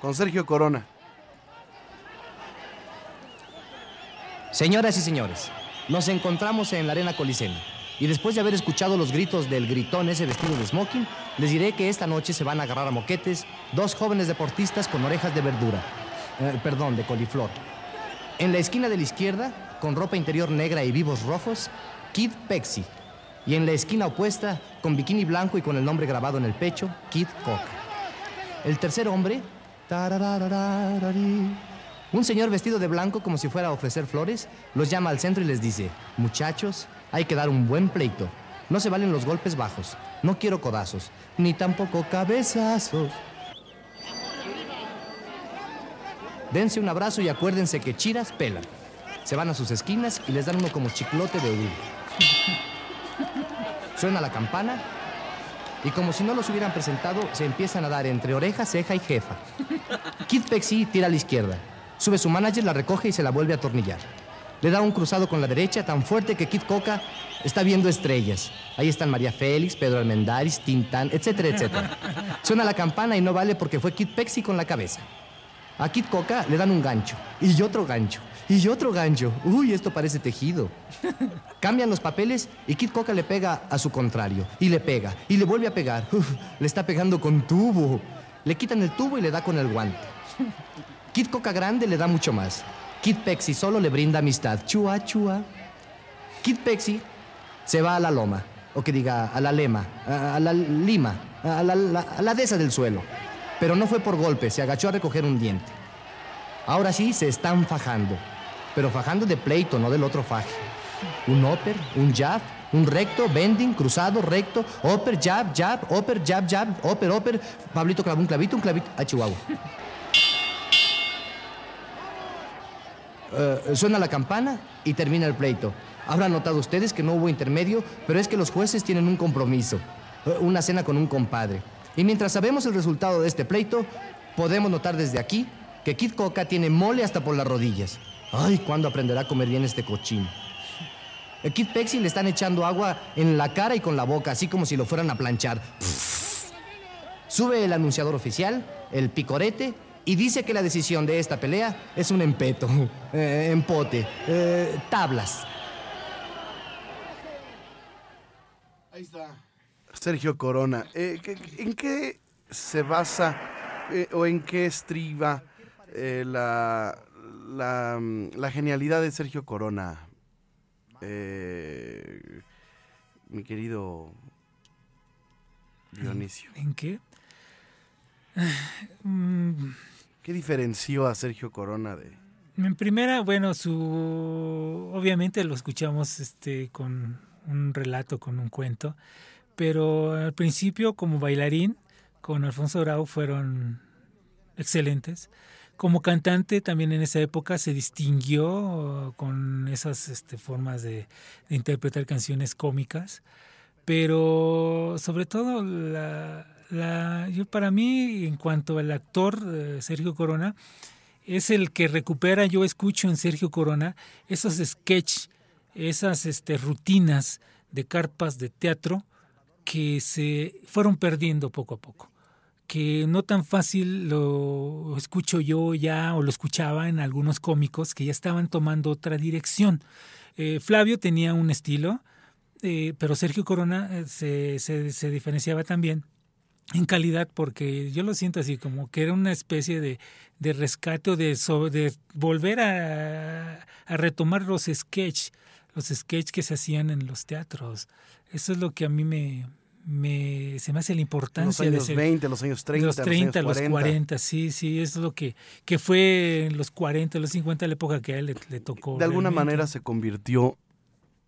Con Sergio Corona. Señoras y señores, nos encontramos en la Arena Coliseo. Y después de haber escuchado los gritos del gritón ese vestido de smoking, les diré que esta noche se van a agarrar a moquetes dos jóvenes deportistas con orejas de verdura. Eh, perdón, de coliflor. En la esquina de la izquierda, con ropa interior negra y vivos rojos, Kid Pexi. Y en la esquina opuesta, con bikini blanco y con el nombre grabado en el pecho, Kid Coca. El tercer hombre, un señor vestido de blanco como si fuera a ofrecer flores, los llama al centro y les dice, muchachos, hay que dar un buen pleito. No se valen los golpes bajos. No quiero codazos, ni tampoco cabezazos. Dense un abrazo y acuérdense que chiras pelan. Se van a sus esquinas y les dan uno como chiclote de oído. Suena la campana y como si no los hubieran presentado, se empiezan a dar entre oreja, ceja y jefa. Kid Pexi tira a la izquierda. Sube su manager, la recoge y se la vuelve a atornillar. Le da un cruzado con la derecha tan fuerte que Kid Coca está viendo estrellas. Ahí están María Félix, Pedro Almendaris, Tintán, etcétera, etcétera. Suena la campana y no vale porque fue Kid Pexi con la cabeza. A Kid Coca le dan un gancho, y otro gancho, y otro gancho. Uy, esto parece tejido. (laughs) Cambian los papeles y Kid Coca le pega a su contrario, y le pega, y le vuelve a pegar. Uf, le está pegando con tubo. Le quitan el tubo y le da con el guante. Kid Coca grande le da mucho más. Kid Pexi solo le brinda amistad. Chua, chua. Kid Pexi se va a la loma, o que diga, a la lema, a, a la lima, a la, la- a la dehesa del suelo. Pero no fue por golpe, se agachó a recoger un diente. Ahora sí se están fajando, pero fajando de pleito, no del otro faje. Un upper, un jab, un recto, bending, cruzado, recto, upper, jab, jab, upper, jab, jab, upper, upper. Pablito clavó un clavito, un clavito. A Chihuahua. Eh, suena la campana y termina el pleito. Habrán notado ustedes que no hubo intermedio, pero es que los jueces tienen un compromiso, eh, una cena con un compadre. Y mientras sabemos el resultado de este pleito, podemos notar desde aquí que Kid Coca tiene mole hasta por las rodillas. Ay, ¿cuándo aprenderá a comer bien este cochino? Kid Pexi le están echando agua en la cara y con la boca, así como si lo fueran a planchar. Sube el anunciador oficial, el picorete, y dice que la decisión de esta pelea es un empeto, (laughs) eh, empote, eh, tablas. Ahí está. Sergio Corona, eh, ¿qué- ¿en qué se basa eh, o en qué estriba eh, la, la, mm, la genialidad de Sergio Corona? Mi querido Dionisio. ¿En qué? (sighs) Mm, ¿Qué diferenció a Sergio Corona de... En primera, bueno, su obviamente lo escuchamos este con un relato, con un cuento, pero al principio como bailarín con Alfonso Grau fueron excelentes. Como cantante también en esa época se distinguió con esas este, formas de, interpretar canciones cómicas, pero sobre todo la- yo para mí en cuanto al actor eh, Sergio Corona es el que recupera, yo escucho en Sergio Corona esos sketch, esas este, rutinas de carpas de teatro que se fueron perdiendo poco a poco. Que no tan fácil lo escucho yo ya o lo escuchaba en algunos cómicos que ya estaban tomando otra dirección. Eh, Flavio tenía un estilo, eh, pero Sergio Corona eh, se, diferenciaba también en calidad porque yo lo siento así como que era una especie de, rescate o de, volver a, a retomar los sketch, los sketch que se hacían en los teatros. Eso es lo que a mí me, me se me hace la Los importancia años de ser- 20, los años 30, los 30, los los años 40. 40. sí, sí, es lo que, que fue en los 40, los 50, la época que a él le, le tocó. de alguna realmente. manera se convirtió,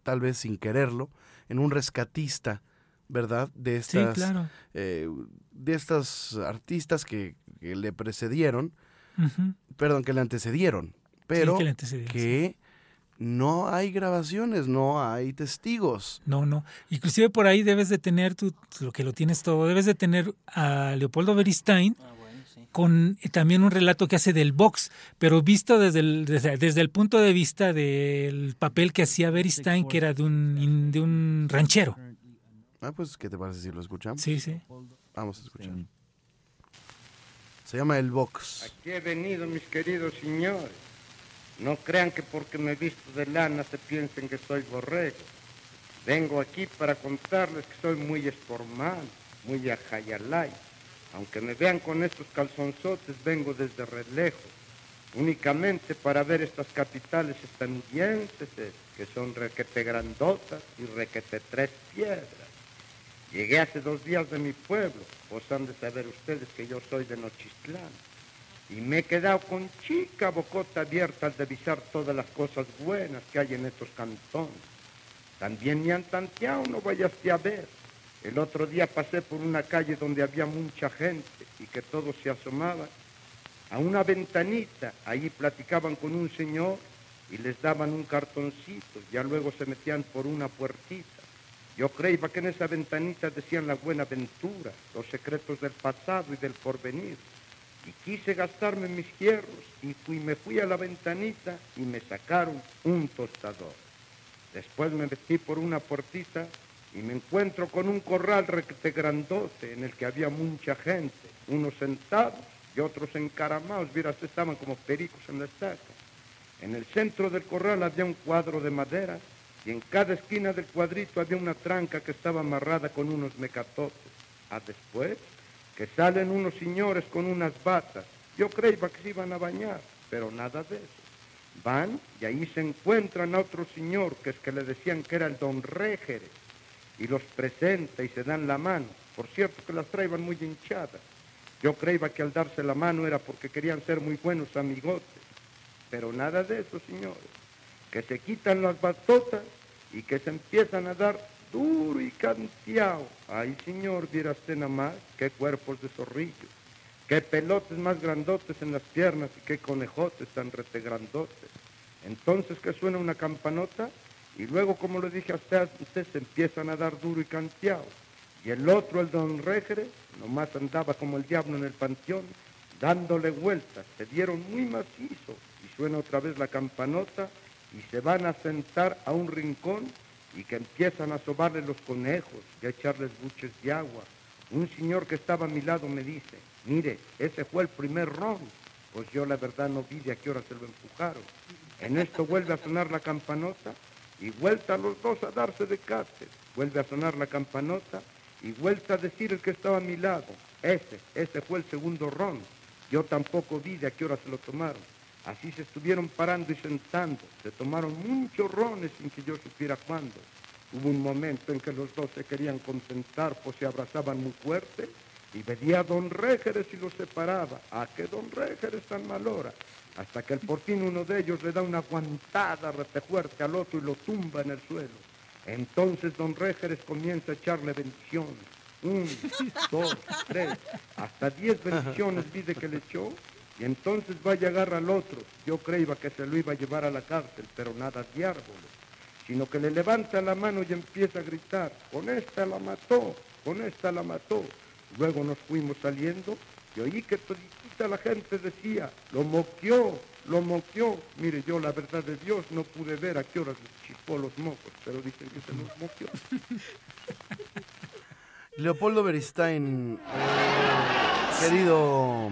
tal vez sin quererlo, en un rescatista, ¿verdad? De Sí, estas, claro. eh, de estas artistas que, que le precedieron, Ujú. perdón, que le antecedieron, pero que le antecedieron, que no hay grabaciones, no hay testigos. No, no. Inclusive por ahí debes de tener, tú, lo que lo tienes todo, debes de tener a Leopoldo Beristain con eh, también un relato que hace del box, pero visto desde el, desde, desde el punto de vista del papel que hacía Beristain, que era de un, in- de un ranchero. Ah, pues, ¿qué te parece si lo escuchamos? Sí, sí. Vamos a escuchar. Se llama El Box. Aquí he venido, mis queridos señores. No crean que porque me visto de lana se piensen que soy borrego. Vengo aquí para contarles que soy muy esformal, muy ajayalay. Aunque me vean con estos calzonzotes, vengo desde re lejos. Únicamente para ver estas capitales estadounidenses, eh, que son requete grandotas y requete tres piedras. Llegué hace dos días de mi pueblo, pues han de saber ustedes que yo soy de Nochistlán. Y me he quedado con chica bocota abierta al revisar todas las cosas buenas que hay en estos cantones. También me han tanteado, no vayaste a ver. El otro día pasé por una calle donde había mucha gente y que todos se asomaban a una ventanita. Ahí platicaban con un señor y les daban un cartoncito. Ya luego se metían por una puertita. Yo creía que en esa ventanita decían la buena aventura, los secretos del pasado y del porvenir. Y quise gastarme mis hierros y fui, me fui a la ventanita y me sacaron un tostador. Después me metí por una puertita y me encuentro con un corral requete grandote en el que había mucha gente, unos sentados y otros encaramados, vieras, estaban como pericos en la estaca. En el centro del corral había un cuadro de madera y en cada esquina del cuadrito había una tranca que estaba amarrada con unos mecatotes. A después que salen unos señores con unas batas. Yo creía que se iban a bañar, pero nada de eso. Van y ahí se encuentran a otro señor que es que le decían que era el don Régere y los presenta y se dan la mano. Por cierto que las traían muy hinchadas. Yo creía que al darse la mano era porque querían ser muy buenos amigotes. Pero nada de eso, señores. Que se quitan las batotas y que se empiezan a dar duro y canteado. Ay, señor, usted nada más, qué cuerpos de zorrillo, qué pelotes más grandotes en las piernas y qué conejotes tan retegrandotes. Entonces que suena una campanota y luego, como le dije a usted, usted se empiezan a dar duro y canteado. Y el otro, el don Régere, nomás andaba como el diablo en el panteón, dándole vueltas. Se dieron muy macizo y suena otra vez la campanota y se van a sentar a un rincón y que empiezan a sobarle los conejos y a echarles buches de agua. Un señor que estaba a mi lado me dice, mire, ese fue el primer ron. Pues yo la verdad no vi de a qué hora se lo empujaron. En esto vuelve a sonar la campanota y vuelta los dos a darse de cáter. Vuelve a sonar la campanota y vuelta a decir el que estaba a mi lado, ese, ese fue el segundo ron. Yo tampoco vi de a qué hora se lo tomaron. Así se estuvieron parando y sentando. Se tomaron muchos rones sin que yo supiera cuándo. Hubo un momento en que los dos se querían contentar, pues se abrazaban muy fuerte. Y venía don Régeres y los separaba. ¿A qué don Régeres tan mal hora? Hasta que el por fin uno de ellos le da una aguantada rete fuerte al otro y lo tumba en el suelo. Entonces don Régeres comienza a echarle bendiciones. Un, dos, tres, hasta diez bendiciones (laughs) pide que le echó y entonces va y agarra al otro. Yo creía que se lo iba a llevar a la cárcel, pero nada de árboles, sino que le levanta la mano y empieza a gritar, con esta la mató, con esta la mató. Luego nos fuimos saliendo y oí que todita la gente decía, lo moqueó, lo moqueó. Mire, yo la verdad de Dios no pude ver a qué horas chipó los mocos, pero dicen que se los moqueó. Leopoldo Beristain, querido...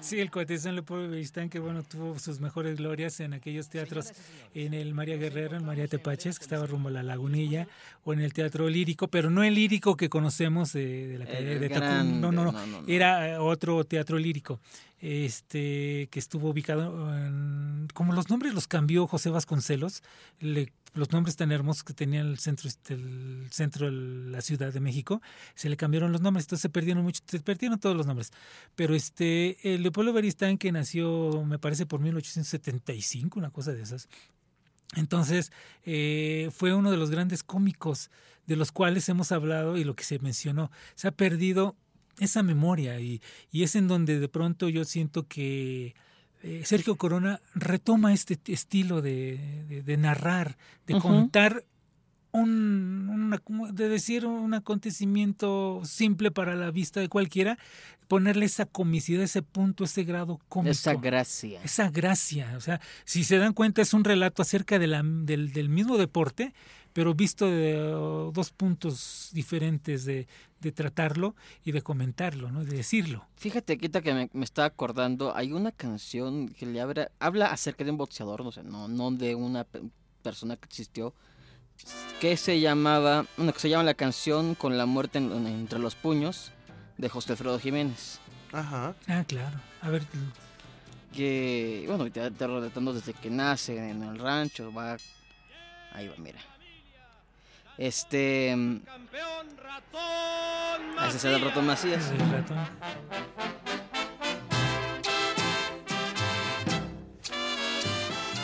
Sí, el Cuatezón Leopoldo Beristain, que bueno, tuvo sus mejores glorias en aquellos teatros, en el María Guerrero, en María Tepaches, que estaba rumbo a la Lagunilla, o en el Teatro Lírico, pero no el lírico que conocemos de, de la calle El de gran- no, no, no, no, no, no. era eh, otro teatro lírico, este que estuvo ubicado, en- como los nombres los cambió José Vasconcelos, le- los nombres tan hermosos que tenía el centro, este, el centro de la Ciudad de México, se le cambiaron los nombres, entonces se perdieron mucho, se perdieron todos los nombres. Pero este, el Leopoldo Beristain, que nació, me parece, por 1875, una cosa de esas. Entonces, eh, fue uno de los grandes cómicos de los cuales hemos hablado y lo que se mencionó. Se ha perdido esa memoria y, y es en donde de pronto yo siento que eh, Sergio Corona retoma este estilo de, de- de narrar, de contar un, una- de decir un acontecimiento simple para la vista de cualquiera, ponerle esa comicidad, ese punto, ese grado cómico. Esa gracia. Esa gracia. O sea, si se dan cuenta, es un relato acerca de la- del, del mismo deporte, pero visto de uh, dos puntos diferentes de, de tratarlo y de comentarlo, ¿no? de decirlo. Fíjate, quita que me, me está acordando, hay una canción que le habla, habla acerca de un boxeador, no sé, no, no de una pe- persona que existió, que se llamaba, bueno, que se llama la canción Con la muerte en- en- entre los puños, de José Alfredo Jiménez. Ajá. Ah, claro. A ver, Que, bueno, te, te relatando desde que nace en el rancho, va, ahí va, mira. Este... mm, Ese es el ratón Macías. el ratón.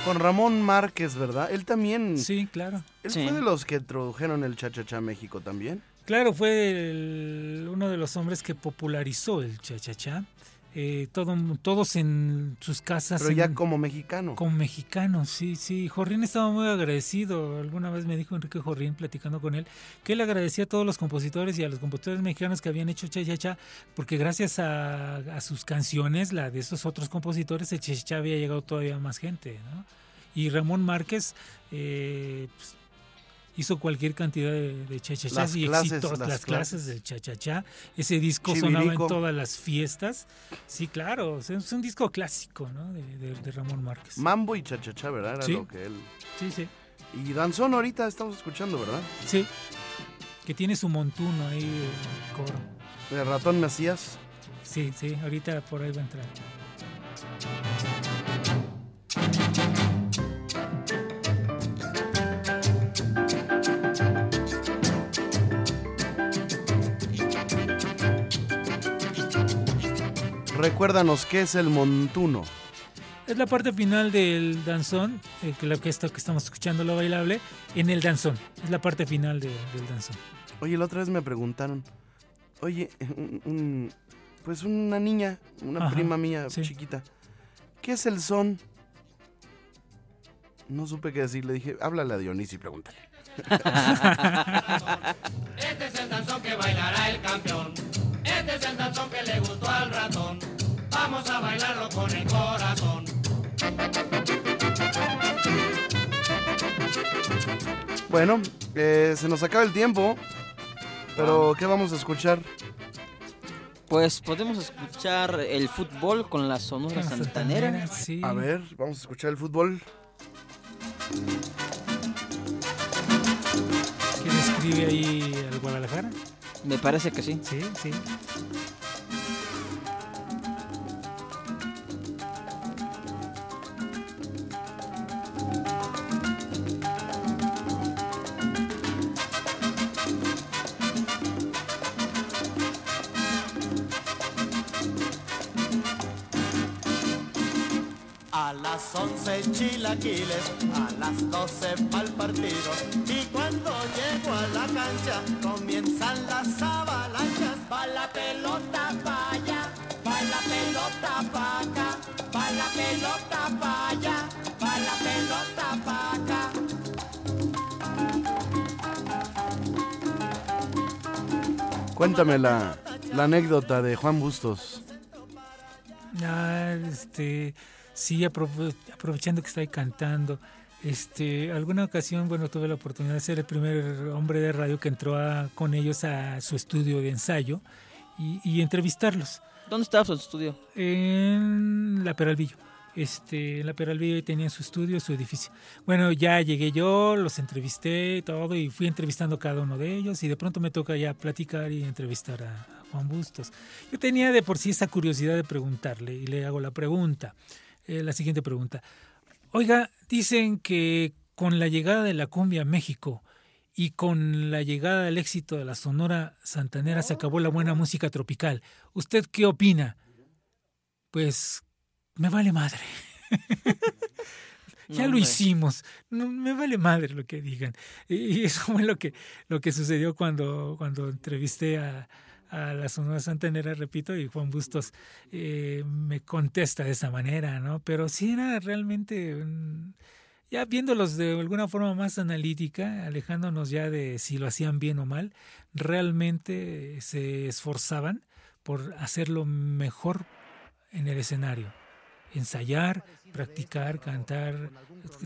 Con Ramón Márquez, ¿verdad? Él también... Sí, claro. Él Sí. fue de los que introdujeron el cha-cha-cha a México también. Claro, fue el- uno de los hombres que popularizó el cha-cha-cha. Eh, todo, todos en sus casas. Pero ya en- como mexicano. Como mexicano, sí, sí. Jorrín estaba muy agradecido. Alguna vez me dijo Enrique Jorrín, platicando con él, que él agradecía a todos los compositores y a los compositores mexicanos que habían hecho Cha Cha Cha, porque gracias a, a sus canciones, la de esos otros compositores, el Cha Cha Cha había llegado todavía más gente, ¿no? Y Ramón Márquez, eh, pues, hizo cualquier cantidad de, de chachachás Las y clases, las las, clases. del chachachá. Ese disco sonaba en todas las fiestas. Sí, claro, es un disco clásico, ¿no? De, de- de Ramón Márquez. Mambo y chachachá, ¿verdad? Era Sí. lo que él... Sí, sí. Y Danzón ahorita estamos escuchando, ¿verdad? Sí. Que tiene su montuno ahí, el coro. El ratón Macías. Sí, sí, ahorita por ahí va a entrar. Recuérdanos qué es el montuno. Es la parte final del danzón, eh, que lo que esto que estamos escuchando, lo bailable, en el danzón. Es la parte final de- del danzón. Oye, la otra vez me preguntaron, oye, un- un- pues una niña, una Ajá, prima mía sí. chiquita, ¿qué es el son? No supe qué decir, le dije, háblale a Dionisio y pregúntale. (laughs) Este es el danzón que bailará el campeón. Este es el danzón que le gustó al ratón. Vamos a bailarlo con el corazón. Bueno, eh, se nos acaba el tiempo, pero ¿qué vamos a escuchar? Pues podemos escuchar el fútbol con la Sonora Santanera. Santanera, sí. A ver, vamos a escuchar el fútbol. ¿Quién escribe ahí al Guadalajara? Me parece que sí. Sí, sí. A las 11 chilaquiles, a las 12 pa'l partido. Y cuando llego a la cancha, comienzan las avalanchas. Va la pelota pa' allá, va la pelota pa' acá, va la pelota pa' allá, va la pelota pa' acá. Cuéntame la, la anécdota de Juan Bustos. Ah, este, sí, aprove- aprovechando que estoy cantando. Este, alguna ocasión, bueno, tuve la oportunidad de ser el primer hombre de radio que entró a- con ellos a su estudio de ensayo y, y entrevistarlos. ¿Dónde estaba su estudio? En la Peralvillo. Este, en la Peralvillo tenían su estudio, su edificio. Bueno, ya llegué yo, los entrevisté todo, y fui entrevistando a cada uno de ellos, y de pronto me toca ya platicar y entrevistar a, a Juan Bustos. Yo tenía de por sí esa curiosidad de preguntarle, y le hago la pregunta, eh, la siguiente pregunta. Oiga, dicen que con la llegada de la cumbia a México y con la llegada del éxito de la Sonora Santanera se acabó la buena música tropical. ¿Usted qué opina? Pues me vale madre. (laughs) ya No, lo hicimos. No, me vale madre lo que digan. Y, y eso fue lo que, lo que sucedió cuando, cuando entrevisté a, a la Sonora Santanera, repito, y Juan Bustos eh, me contesta de esa manera, ¿no? Pero sí era realmente, mm, ya viéndolos de alguna forma más analítica, alejándonos ya de si lo hacían bien o mal, realmente se esforzaban por hacerlo mejor en el escenario. Ensayar, practicar, cantar,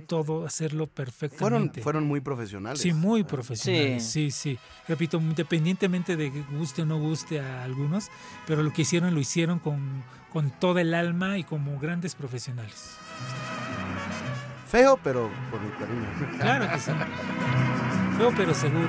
todo, hacerlo perfectamente. fueron muy profesionales. Sí, muy profesionales. Sí. sí, Repito, independientemente de que guste o no guste a algunos, pero lo que hicieron lo hicieron con, con toda el alma y como grandes profesionales. Feo, pero por mi cariño. Claro que sí. Feo pero seguro.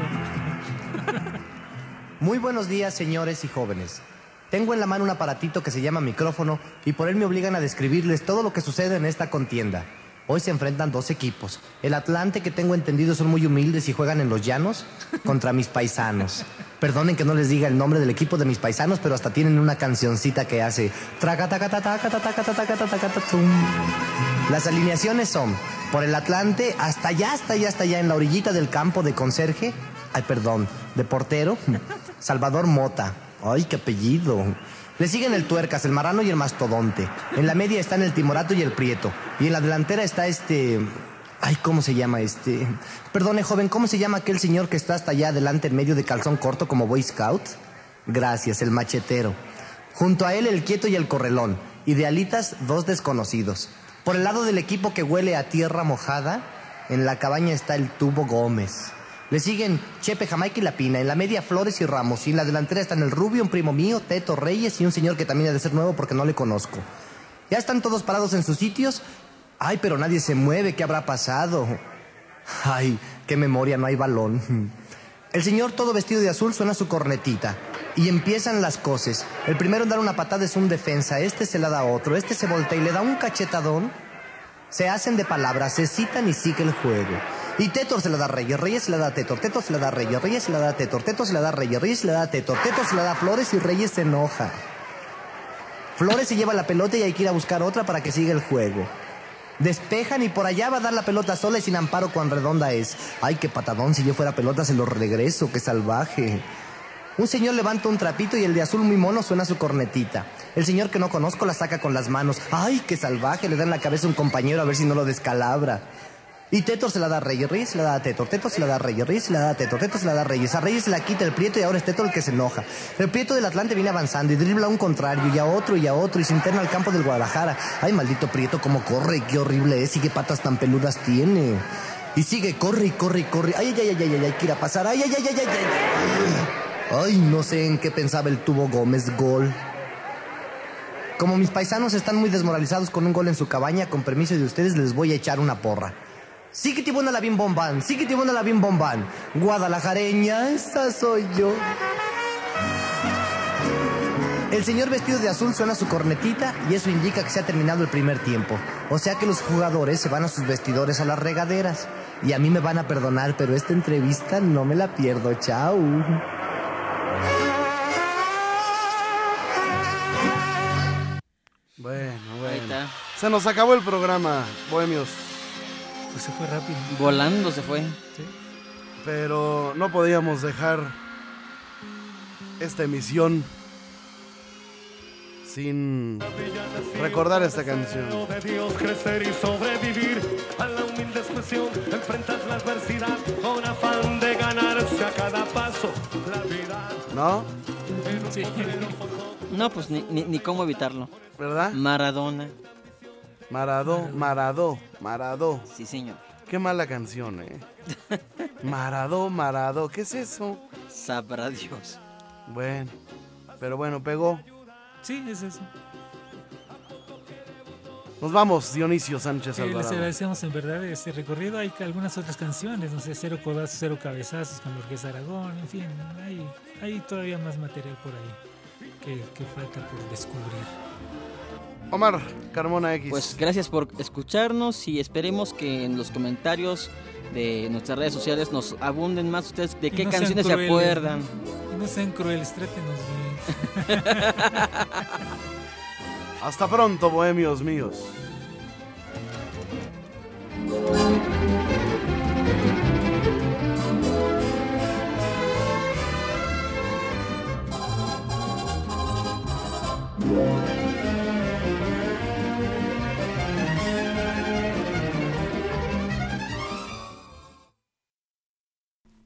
Muy buenos días, señores y jóvenes. Tengo en la mano un aparatito que se llama micrófono y por él me obligan a describirles todo lo que sucede en esta contienda. Hoy se enfrentan dos equipos. El Atlante, que tengo entendido son muy humildes y juegan en los llanos, (laughs) contra mis paisanos. Perdonen que no les diga el nombre del equipo de mis paisanos, pero hasta tienen una cancioncita que hace... Las alineaciones son, por el Atlante, hasta allá, hasta allá, hasta allá, en la orillita del campo de conserje, ay, perdón, de portero, (laughs) Salvador Mota. Ay, qué apellido. Le siguen el Tuercas, el Marrano y el Mastodonte. En la media están el Timorato y el Prieto. Y en la delantera está este... Ay, ¿cómo se llama este? Perdone, joven, ¿cómo se llama aquel señor que está hasta allá adelante en medio de calzón corto como Boy Scout? Gracias, el machetero. Junto a él el quieto y el correlón. Idealitas, dos desconocidos. Por el lado del equipo que huele a tierra mojada, en la cabaña está el tubo Gómez. Le siguen Chepe, Jamaica y La Pina. En la media, Flores y Ramos. Y en la delantera están el Rubio, un primo mío, Teto Reyes y un señor que también ha de ser nuevo porque no le conozco. Ya están todos parados en sus sitios. Ay, pero nadie se mueve. ¿Qué habrá pasado? Ay, qué memoria, no hay balón. El señor todo vestido de azul suena su cornetita. Y empiezan las cosas. El primero en dar una patada es un defensa. Este se la da a otro. Este se voltea y le da un cachetadón. Se hacen de palabras, se citan y sigue el juego. Y Tetor se la da a Reyes, Reyes se la da a Tetor, Tetor se la da a Reyes, Reyes se la da a Tetor, Tetor se la da a Reyes, Reyes se la da a Tetor, Tetor se la da a Flores y Reyes se enoja. Flores se lleva la pelota y hay que ir a buscar otra para que siga el juego. Despejan y por allá va a dar la pelota sola y sin amparo cuán redonda es. Ay, qué patadón, si yo fuera pelota se lo regreso, qué salvaje. Un señor levanta un trapito y el de azul muy mono suena su cornetita. El señor que no conozco la saca con las manos. Ay, qué salvaje, le da en la cabeza a un compañero a ver si no lo descalabra. Y Tetor se la da a Reyes, Reyes se la da a Tetor, Tetor se la da a Reyes, Reyes se la da a Tetor, Tetor se la da a Reyes. A Reyes se la quita el Prieto y ahora es Tetor el que se enoja. El Prieto del Atlante viene avanzando y dribla a un contrario y a otro y a otro y se interna al campo del Guadalajara. Ay, maldito Prieto, cómo corre, qué horrible es y qué patas tan peludas tiene. Y sigue, corre y corre y corre. Ay, ay, ay, ay, ay, ay, que ir a pasar. Ay, ay, ay, ay, ay, ay. Ay, no sé en qué pensaba el tubo Gómez, gol. Como mis paisanos están muy desmoralizados con un gol en su cabaña, con permiso de ustedes les voy a echar una porra. Sí que tibona la bim bombán, sí que tibona la bim bombán. Guadalajareña, esa soy yo. El señor vestido de azul suena su cornetita y eso indica que se ha terminado el primer tiempo. O sea que los jugadores se van a sus vestidores a las regaderas. Y a mí me van a perdonar, pero esta entrevista no me la pierdo. Chao. Bueno, Ahí bueno. está. Se nos acabó el programa, bohemios. Pues se fue rápido. Volando se fue. Pero no podíamos dejar esta emisión sin recordar esta canción. de Dios crecer y sobrevivir a la humilde expresión, enfrentas la adversidad con afán de ganarse a cada paso la vida. ¿No? No, pues ni, ni, ni cómo evitarlo. ¿Verdad? Maradona. Maradó, Maradó, Maradó. Sí, señor. Qué mala canción, ¿eh? (laughs) Maradó, Maradó. ¿Qué es eso? Sabrá Dios. Bueno, pero bueno, pegó. Sí, es eso. Nos vamos, Dionisio Sánchez Eh, les Alvarado. agradecemos en verdad este recorrido. Hay algunas otras canciones, no sé, Cero Codazos, Cero Cabezazos con Orquesta Aragón, en fin, hay, hay todavía más material por ahí que, que falta por descubrir. Omar Carmona X. Pues gracias por escucharnos y esperemos que en los comentarios de nuestras redes sociales nos abunden más ustedes de Y qué no canciones se acuerdan. ¿no? Y no sean crueles, trátenos bien. (laughs) Hasta pronto, bohemios míos.